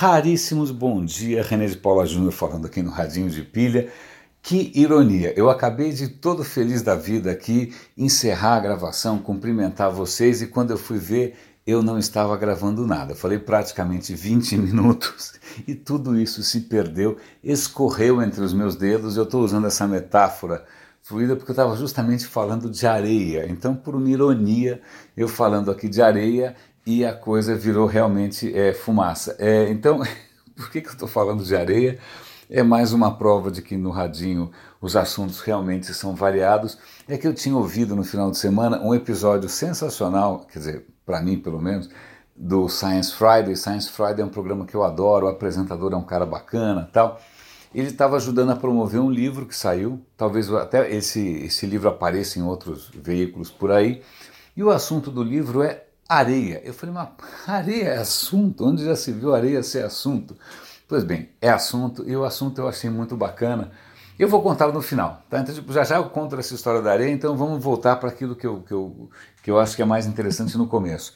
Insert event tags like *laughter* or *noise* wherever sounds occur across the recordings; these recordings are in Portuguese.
Raríssimos bom dia, René de Paula Júnior falando aqui no Radinho de Pilha. Que ironia! Eu acabei de todo feliz da vida aqui encerrar a gravação, cumprimentar vocês e quando eu fui ver, eu não estava gravando nada. falei praticamente 20 *laughs* minutos e tudo isso se perdeu, escorreu entre os meus dedos. Eu estou usando essa metáfora fluida porque eu estava justamente falando de areia. Então, por uma ironia, eu falando aqui de areia e a coisa virou realmente é, fumaça. É, então, *laughs* por que, que eu estou falando de areia? É mais uma prova de que no radinho os assuntos realmente são variados. É que eu tinha ouvido no final de semana um episódio sensacional, quer dizer, para mim pelo menos, do Science Friday. Science Friday é um programa que eu adoro, o apresentador é um cara bacana tal. Ele estava ajudando a promover um livro que saiu, talvez até esse, esse livro apareça em outros veículos por aí. E o assunto do livro é areia. Eu falei, mas *laughs* areia é assunto? Onde já se viu areia ser assunto? Pois bem, é assunto e o assunto eu achei muito bacana. Eu vou contar no final, tá? Então, tipo, já já eu conto essa história da areia, então vamos voltar para aquilo que eu, que, eu, que eu acho que é mais interessante no começo.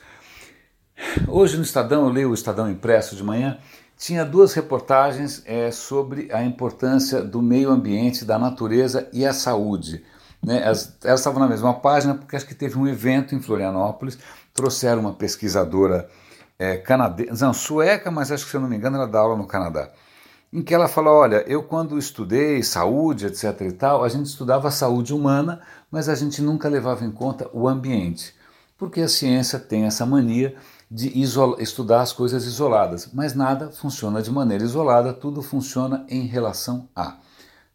Hoje no Estadão, eu leio o Estadão Impresso de manhã, tinha duas reportagens é, sobre a importância do meio ambiente, da natureza e a saúde. Né? Elas, estavam na mesma página porque acho que teve um evento em Florianópolis trouxeram uma pesquisadora é, canadense, não, sueca, mas acho que se eu não me engano ela dá aula no Canadá, em que ela fala, olha, eu quando estudei saúde, etc e tal, a gente estudava a saúde humana, mas a gente nunca levava em conta o ambiente, porque a ciência tem essa mania de estudar as coisas isoladas, mas nada funciona de maneira isolada, tudo funciona em relação a.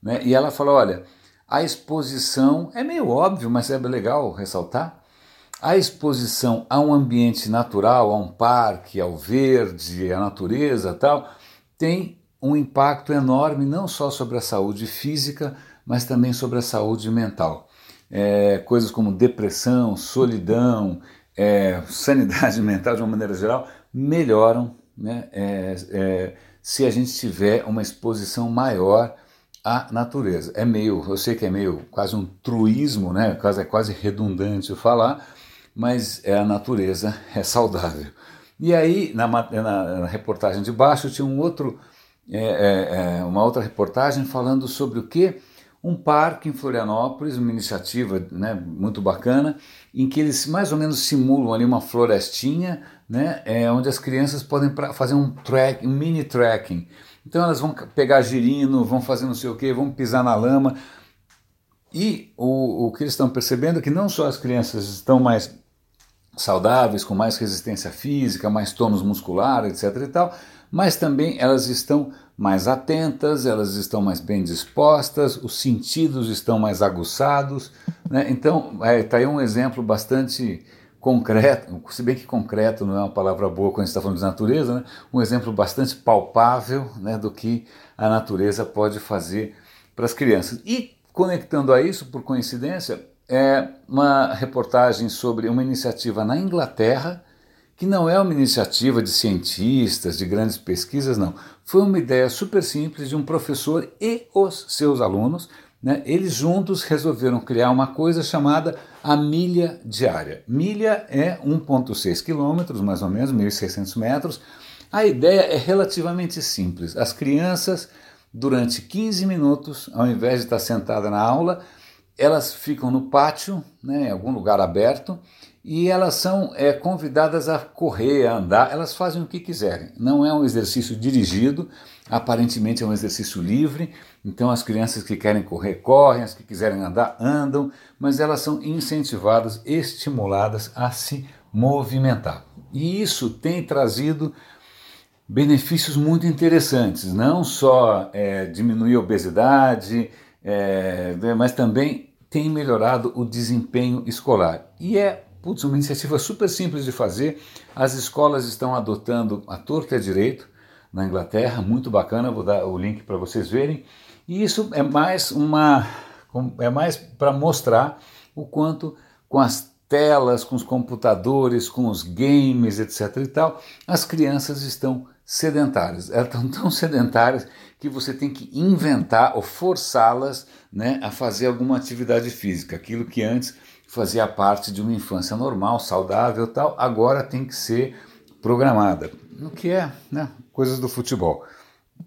Né? E ela fala, olha, a exposição é meio óbvio, mas é legal ressaltar, a exposição a um ambiente natural, a um parque, ao verde, à natureza tal, tem um impacto enorme não só sobre a saúde física, mas também sobre a saúde mental. É, coisas como depressão, solidão, é, *laughs* sanidade mental de uma maneira geral melhoram né, é, é, se a gente tiver uma exposição maior à natureza. É meio, eu sei que é meio quase um truísmo, né, quase, é quase redundante falar, mas é a natureza é saudável. E aí, na, na, na reportagem de baixo, tinha um outro, é, é, é, uma outra reportagem falando sobre o que? Um parque em Florianópolis, uma iniciativa né, muito bacana, em que eles mais ou menos simulam ali uma florestinha, né, é, onde as crianças podem pra, fazer um, track, um mini trekking. Então elas vão pegar girino, vão fazer não sei o que, vão pisar na lama. E o, o que eles estão percebendo é que não só as crianças estão mais saudáveis, com mais resistência física, mais tônus muscular, etc. e tal, mas também elas estão mais atentas, elas estão mais bem dispostas, os sentidos estão mais aguçados. Né? Então, está é, tá aí um exemplo bastante concreto, se bem que concreto não é uma palavra boa quando a gente está falando de natureza, né? um exemplo bastante palpável né, do que a natureza pode fazer para as crianças. E conectando a isso, por coincidência, é uma reportagem sobre uma iniciativa na Inglaterra, que não é uma iniciativa de cientistas, de grandes pesquisas, não. Foi uma ideia super simples de um professor e os seus alunos. Né? Eles juntos resolveram criar uma coisa chamada a milha diária. Milha é 1,6 quilômetros, mais ou menos, 1.600 metros. A ideia é relativamente simples. As crianças, durante 15 minutos, ao invés de estar sentada na aula, elas ficam no pátio, né, em algum lugar aberto, e elas são é, convidadas a correr, a andar, elas fazem o que quiserem. Não é um exercício dirigido, aparentemente é um exercício livre, então as crianças que querem correr, correm, as que quiserem andar, andam, mas elas são incentivadas, estimuladas a se movimentar. E isso tem trazido benefícios muito interessantes, não só é, diminuir a obesidade, é, mas também tem melhorado o desempenho escolar. E é putz, uma iniciativa super simples de fazer. As escolas estão adotando a torta e a direito na Inglaterra, muito bacana, vou dar o link para vocês verem. E isso é mais uma é mais para mostrar o quanto com as telas, com os computadores, com os games, etc e tal, as crianças estão sedentárias. Elas estão *laughs* tão sedentárias que você tem que inventar ou forçá-las né, a fazer alguma atividade física. Aquilo que antes fazia parte de uma infância normal, saudável tal, agora tem que ser programada. no que é né, coisas do futebol.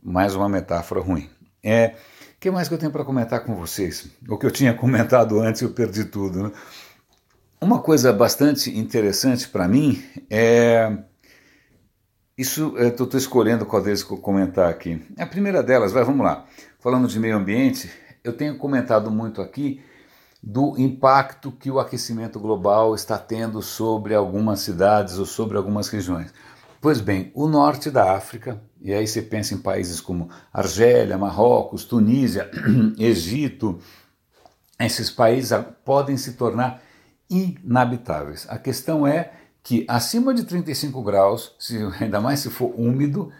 Mais uma metáfora ruim. É, o que mais que eu tenho para comentar com vocês? O que eu tinha *laughs* comentado antes eu perdi tudo. Né? Uma coisa bastante interessante para mim é. Isso estou escolhendo qual deles que eu comentar aqui. A primeira delas, vai, vamos lá. Falando de meio ambiente, eu tenho comentado muito aqui do impacto que o aquecimento global está tendo sobre algumas cidades ou sobre algumas regiões. Pois bem, o norte da África, e aí você pensa em países como Argélia, Marrocos, Tunísia, *clears throat* Egito, esses países podem se tornar inabitáveis. A questão é que acima de 35 graus, se, *laughs* ainda mais se for úmido,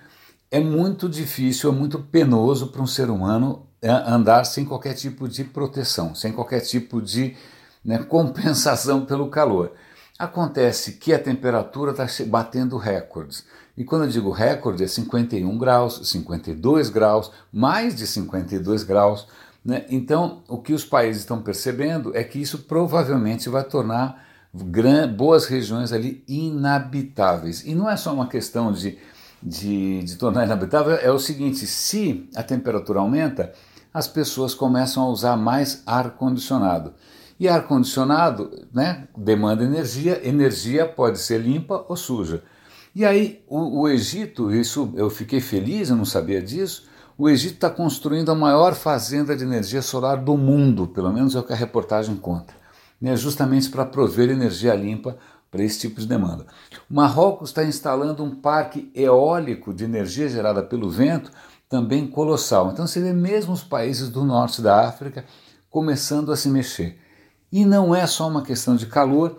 é muito difícil, é muito penoso para um ser humano é, andar sem qualquer tipo de proteção, sem qualquer tipo de né, *laughs* compensação pelo calor. Acontece que a temperatura está batendo recordes. E quando eu digo recorde, é 51 graus, 52 graus, mais de 52 graus. Né? Então, o que os países estão percebendo é que isso provavelmente vai tornar boas regiões ali inabitáveis. E não é só uma questão de, de, de tornar inabitável, é o seguinte: se a temperatura aumenta, as pessoas começam a usar mais ar-condicionado. E ar-condicionado né, demanda energia, energia pode ser limpa ou suja. E aí o, o Egito, isso eu fiquei feliz, eu não sabia disso, o Egito está construindo a maior fazenda de energia solar do mundo, pelo menos é o que a reportagem conta, né, justamente para prover energia limpa para esse tipo de demanda. O Marrocos está instalando um parque eólico de energia gerada pelo vento também colossal. Então você vê mesmo os países do norte da África começando a se mexer. E não é só uma questão de calor.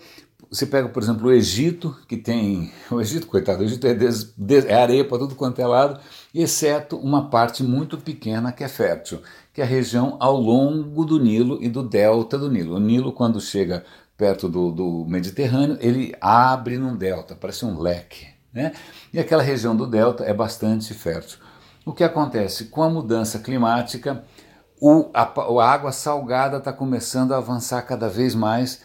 Você pega, por exemplo, o Egito, que tem. *laughs* O Egito, coitado, o Egito é, des, des, é areia para tudo quanto é lado, exceto uma parte muito pequena que é fértil, que é a região ao longo do Nilo e do delta do Nilo. O Nilo, quando chega perto do, do Mediterrâneo, ele abre num delta, parece um leque. Né? E aquela região do delta é bastante fértil. O que acontece? Com a mudança climática, o, a, a água salgada está começando a avançar cada vez mais,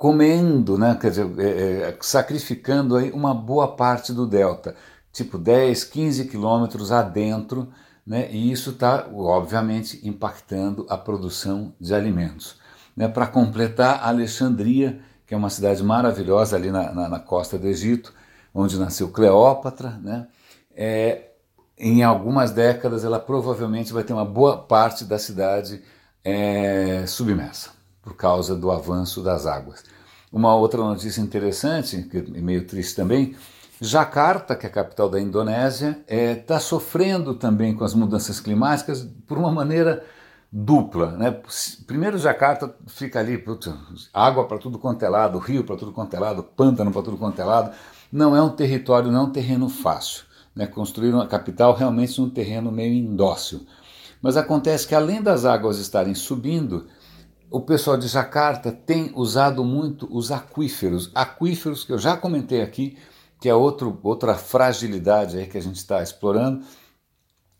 comendo, né, quer dizer, é, é, sacrificando aí uma boa parte do delta, tipo 10, 15 quilômetros adentro, né, e isso está, obviamente, impactando a produção de alimentos. Né, Para completar, Alexandria, que é uma cidade maravilhosa ali na, na, na costa do Egito, onde nasceu Cleópatra, né, é, em algumas décadas ela provavelmente vai ter uma boa parte da cidade é, submersa, por causa do avanço das águas. Uma outra notícia interessante, que é meio triste também, Jakarta, que é a capital da Indonésia, está é, tá sofrendo também com as mudanças climáticas por uma maneira dupla. Né? Primeiro, Jakarta fica ali, água para tudo quanto é lado, rio para tudo quanto é lado, pântano para tudo quanto é lado. Não é um território, não é um terreno fácil né, construíram a capital realmente num terreno meio indócil. Mas acontece que além das águas estarem subindo, o pessoal de Jacarta tem usado muito os aquíferos, aquíferos que eu já comentei aqui, que é outro, outra fragilidade aí que a gente está explorando.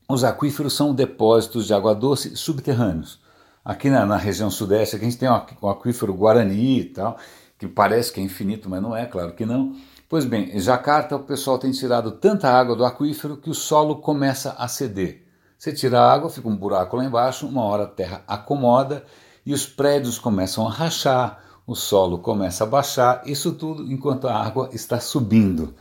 Os aquíferos são depósitos de água doce subterrâneos. Aqui na, na região sudeste a gente tem o aquífero Guarani e tal, que parece que é infinito, mas não é, claro que não. Pois bem, em Jacarta o pessoal tem tirado tanta água do aquífero que o solo começa a ceder. Você tira a água, fica um buraco lá embaixo, uma hora a terra acomoda e os prédios começam a rachar, o solo começa a baixar, isso tudo enquanto a água está subindo.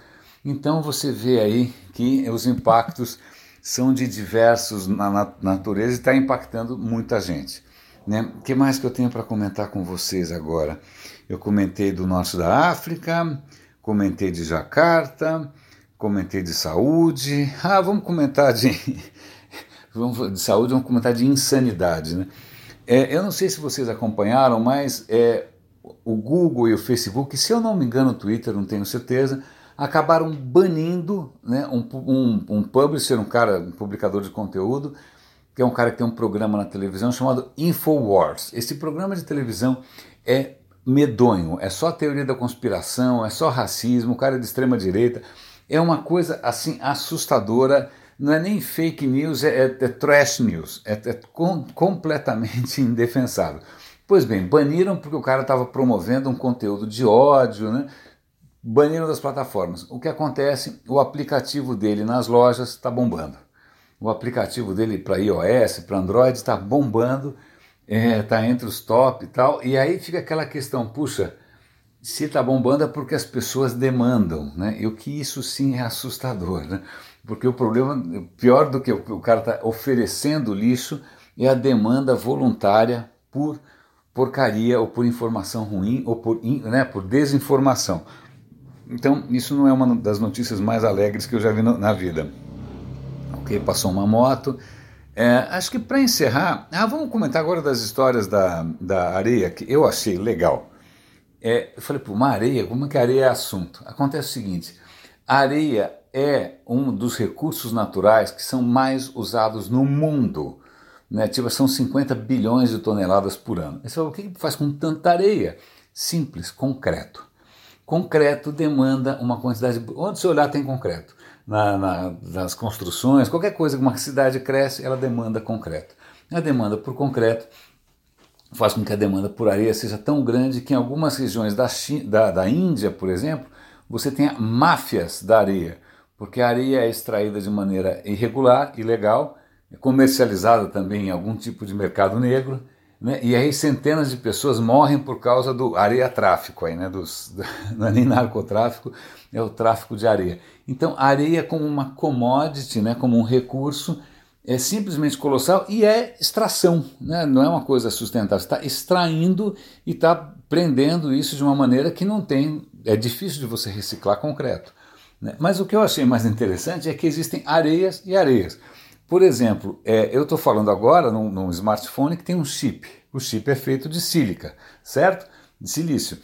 Então você vê aí que os impactos são de diversos na natureza e está impactando muita gente. O né? que mais que eu tenho para comentar com vocês agora? Eu comentei do norte da África, comentei de Jacarta, comentei de saúde. Ah, vamos comentar de, *laughs* de saúde, vamos comentar de insanidade. Né? É, eu não sei se vocês acompanharam, mas é, o Google e o Facebook, se eu não me engano, o Twitter, não tenho certeza, acabaram banindo né, um, um, um publisher, um cara, um publicador de conteúdo, que é um cara que tem um programa na televisão chamado Infowars. Esse programa de televisão é medonho, é só teoria da conspiração, é só racismo, o cara é de extrema direita. É uma coisa assim assustadora, não é nem fake news, é, é, é trash news, é, é com, completamente *laughs* indefensável. Pois bem, baniram porque o cara estava promovendo um conteúdo de ódio, né? baniram das plataformas. O que acontece? O aplicativo dele nas lojas está bombando. O aplicativo dele para iOS, para Android está bombando, está é, tá entre os top e tal. E aí fica aquela questão, puxa, se está bombando é porque as pessoas demandam, né? E o que isso sim é assustador, né? Porque o problema, pior do que o cara está oferecendo lixo, é a demanda voluntária por porcaria ou por informação ruim ou por, né, por desinformação. Então, isso não é uma das notícias mais alegres que eu já vi no, na vida. Ok, passou uma moto. É, acho que para encerrar, ah, vamos comentar agora das histórias da, da areia, que eu achei legal. É, eu falei, pô, uma areia, como é que areia é assunto? Acontece o seguinte: a areia é um dos recursos naturais que são mais usados no mundo. Né? Tipo, são 50 bilhões de toneladas por ano. Você fala, o que faz com tanta areia? Simples, concreto. Concreto demanda uma quantidade. Onde você olhar tem concreto. Na, na, nas construções, qualquer coisa que uma cidade cresce, ela demanda concreto. A demanda por concreto faz com que a demanda por areia seja tão grande que em algumas regiões da, China, da, da Índia, por exemplo, você tenha máfias da areia, porque a areia é extraída de maneira irregular, ilegal, é comercializada também em algum tipo de mercado negro, né? e aí centenas de pessoas morrem por causa do areia tráfico, aí, né? Dos, *laughs* não é nem narcotráfico, é o tráfico de areia. Então, areia como uma commodity, né? como um recurso, é simplesmente colossal e é extração, né? não é uma coisa sustentável. Está extraindo e está prendendo isso de uma maneira que não tem. É difícil de você reciclar concreto. Né? Mas o que eu achei mais interessante é que existem areias e areias. Por exemplo, é, eu estou falando agora num, num, smartphone que tem um chip. O chip é feito de sílica, certo? De silício.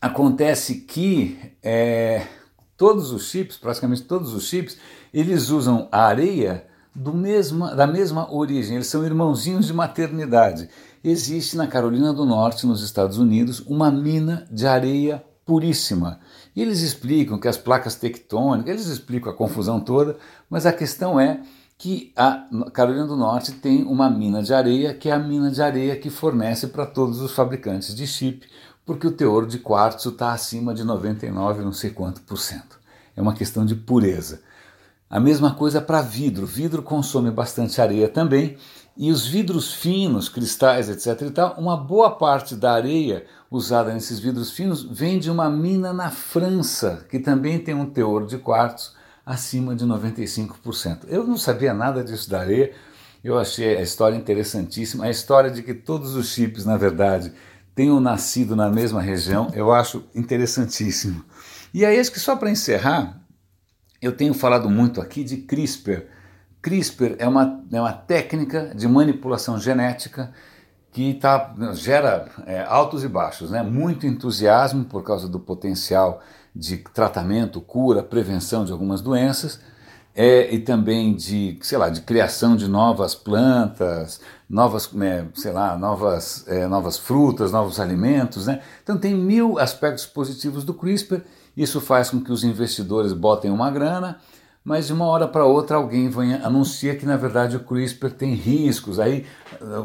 Acontece que é, todos os chips, praticamente todos os chips, eles usam a areia mesma, da mesma origem, eles são irmãozinhos de maternidade. Existe na Carolina do Norte, nos Estados Unidos, uma mina de areia puríssima. E eles explicam que as placas tectônicas, eles explicam a confusão toda, mas a questão é que a Carolina do Norte tem uma mina de areia, que é a mina de areia que fornece para todos os fabricantes de chip, porque o teor de quartzo está acima de 99, não sei quanto por cento. É uma questão de pureza. A mesma coisa para vidro. Vidro consome bastante areia também, e os vidros finos, cristais, etc. e tal, uma boa parte da areia usada nesses vidros finos vem de uma mina na França, que também tem um teor de quartzo acima de 95%. Eu não sabia nada disso da areia, eu achei a história interessantíssima. A história de que todos os chips, na verdade, tenham nascido na mesma região, eu acho interessantíssimo. E aí, acho que só para encerrar, eu tenho falado muito aqui de CRISPR. CRISPR é uma, é uma técnica de manipulação genética que tá, gera é, altos e baixos, né? muito entusiasmo por causa do potencial de tratamento, cura, prevenção de algumas doenças, é, e também de, sei lá, de criação de novas plantas, novas, né, sei lá, novas, é, novas frutas, novos alimentos, né? Então tem mil aspectos positivos do CRISPR. Isso faz com que os investidores botem uma grana, mas de uma hora para outra alguém vem anuncia que na verdade o CRISPR tem riscos, aí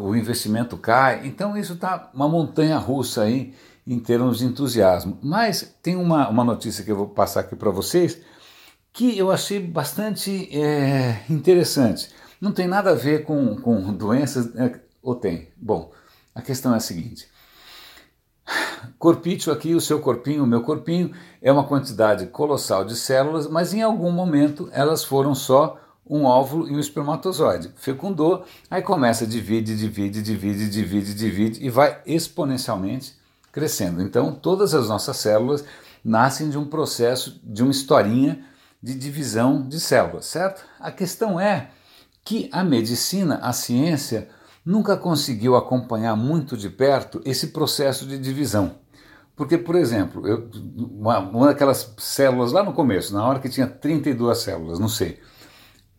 o investimento cai. Então isso está uma montanha russa aí em termos de entusiasmo. Mas tem uma, uma notícia que eu vou passar aqui para vocês que eu achei bastante é, interessante. Não tem nada a ver com, com doenças, é, ou tem? Bom, a questão é a seguinte. Corpício aqui, o seu corpinho, o meu corpinho, é uma quantidade colossal de células, mas em algum momento elas foram só um óvulo e um espermatozoide. Fecundou, aí começa a divide, divide, divide, divide, divide e vai exponencialmente crescendo. Então, todas as nossas células nascem de um processo, de uma historinha de divisão de células, certo? A questão é que a medicina, a ciência, nunca conseguiu acompanhar muito de perto esse processo de divisão. Porque, por exemplo, eu, uma, uma daquelas células lá no começo, na hora que tinha 32 células, não sei,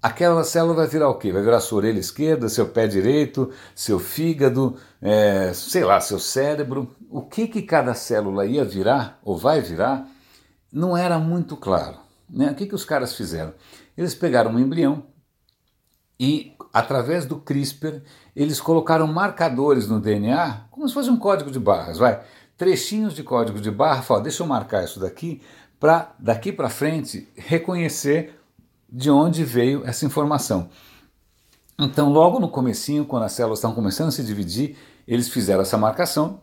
aquela célula vai virar o quê? Vai virar sua orelha esquerda, seu pé direito, seu fígado, é, sei lá, seu cérebro. O que, que cada célula ia virar ou vai virar não era muito claro. Né? O que, que os caras fizeram? Eles pegaram um embrião e, através do CRISPR, eles colocaram marcadores no DNA, como se fosse um código de barras, vai. trechinhos de código de barra, fala, deixa eu marcar isso daqui, para daqui para frente reconhecer de onde veio essa informação. Então, logo no comecinho, quando as células estão começando a se dividir, eles fizeram essa marcação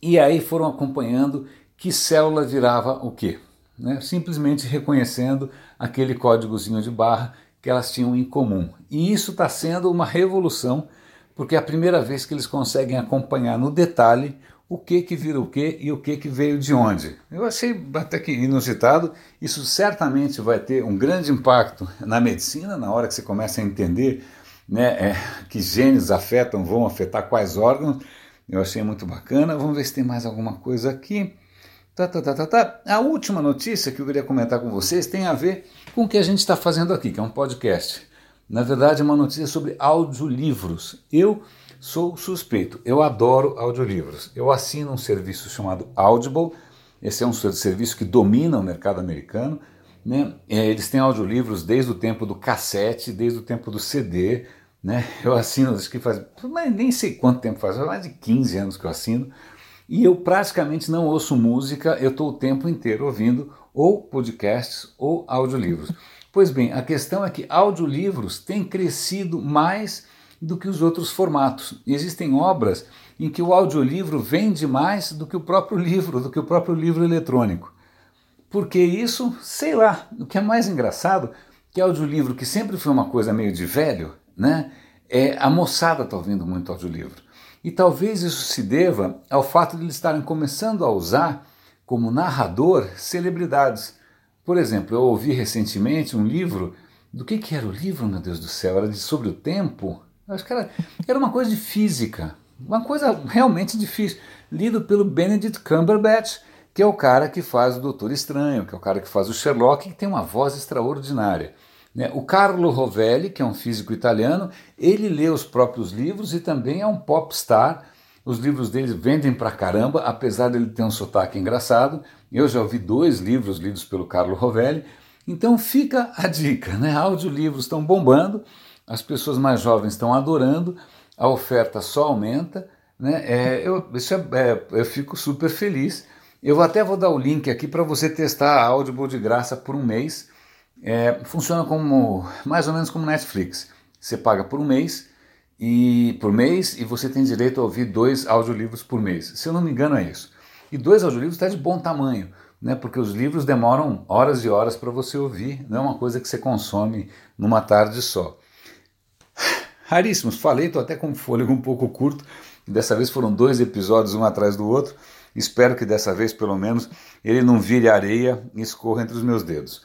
e aí foram acompanhando que célula virava o quê? Né? Simplesmente reconhecendo aquele códigozinho de barra que elas tinham em comum. E isso está sendo uma revolução, porque é a primeira vez que eles conseguem acompanhar no detalhe o que que vira o que e o que que veio de onde. Eu achei até que inusitado. Isso certamente vai ter um grande impacto na medicina na hora que você começa a entender né, é, que genes afetam, vão afetar quais órgãos. Eu achei muito bacana. Vamos ver se tem mais alguma coisa aqui. Tá, tá, tá, tá, tá. A última notícia que eu queria comentar com vocês tem a ver com o que a gente está fazendo aqui, que é um podcast. Na verdade, é uma notícia sobre audiolivros. Eu Sou suspeito, eu adoro audiolivros. Eu assino um serviço chamado Audible, esse é um serviço que domina o mercado americano. Né? É, eles têm audiolivros desde o tempo do cassete, desde o tempo do CD. Né? Eu assino, acho que faz, nem sei quanto tempo faz, mais de 15 anos que eu assino. E eu praticamente não ouço música, eu estou o tempo inteiro ouvindo ou podcasts ou audiolivros. *laughs* Pois bem, a questão é que audiolivros têm crescido mais do que os outros formatos. Existem obras em que o audiolivro vende mais do que o próprio livro, do que o próprio livro eletrônico. Porque isso, sei lá, o que é mais engraçado, que audiolivro, que sempre foi uma coisa meio de velho, né? É, a moçada está ouvindo muito audiolivro. E talvez isso se deva ao fato de eles estarem começando a usar como narrador celebridades. Por exemplo, eu ouvi recentemente um livro. Do que, que era o livro, meu Deus do céu? Era de sobre o tempo? Acho que era, era uma coisa de física, uma coisa realmente difícil. Lido pelo Benedict Cumberbatch, que é o cara que faz o Doutor Estranho, que é o cara que faz o Sherlock, que tem uma voz extraordinária. Né? O Carlo Rovelli, que é um físico italiano, ele lê os próprios livros e também é um popstar. Os livros dele vendem pra caramba, apesar dele ter um sotaque engraçado. Eu já ouvi dois livros lidos pelo Carlo Rovelli. Então fica a dica, né? Audiolivros estão bombando as pessoas mais jovens estão adorando, a oferta só aumenta, né? É, eu, isso é, é, eu fico super feliz. Eu até vou dar o link aqui para você testar a Audible de graça por um mês. É, funciona como mais ou menos como Netflix. Você paga por um mês e por mês e você tem direito a ouvir dois audiolivros por mês. Se eu não me engano é isso. E dois audiolivros está de bom tamanho, né? Porque os livros demoram horas e horas para você ouvir. Não é uma coisa que você consome numa tarde só raríssimos. Falei, estou até com fôlego um pouco curto. Dessa vez foram dois episódios, um atrás do outro. Espero que dessa vez, pelo menos, ele não vire areia e escorra entre os meus dedos.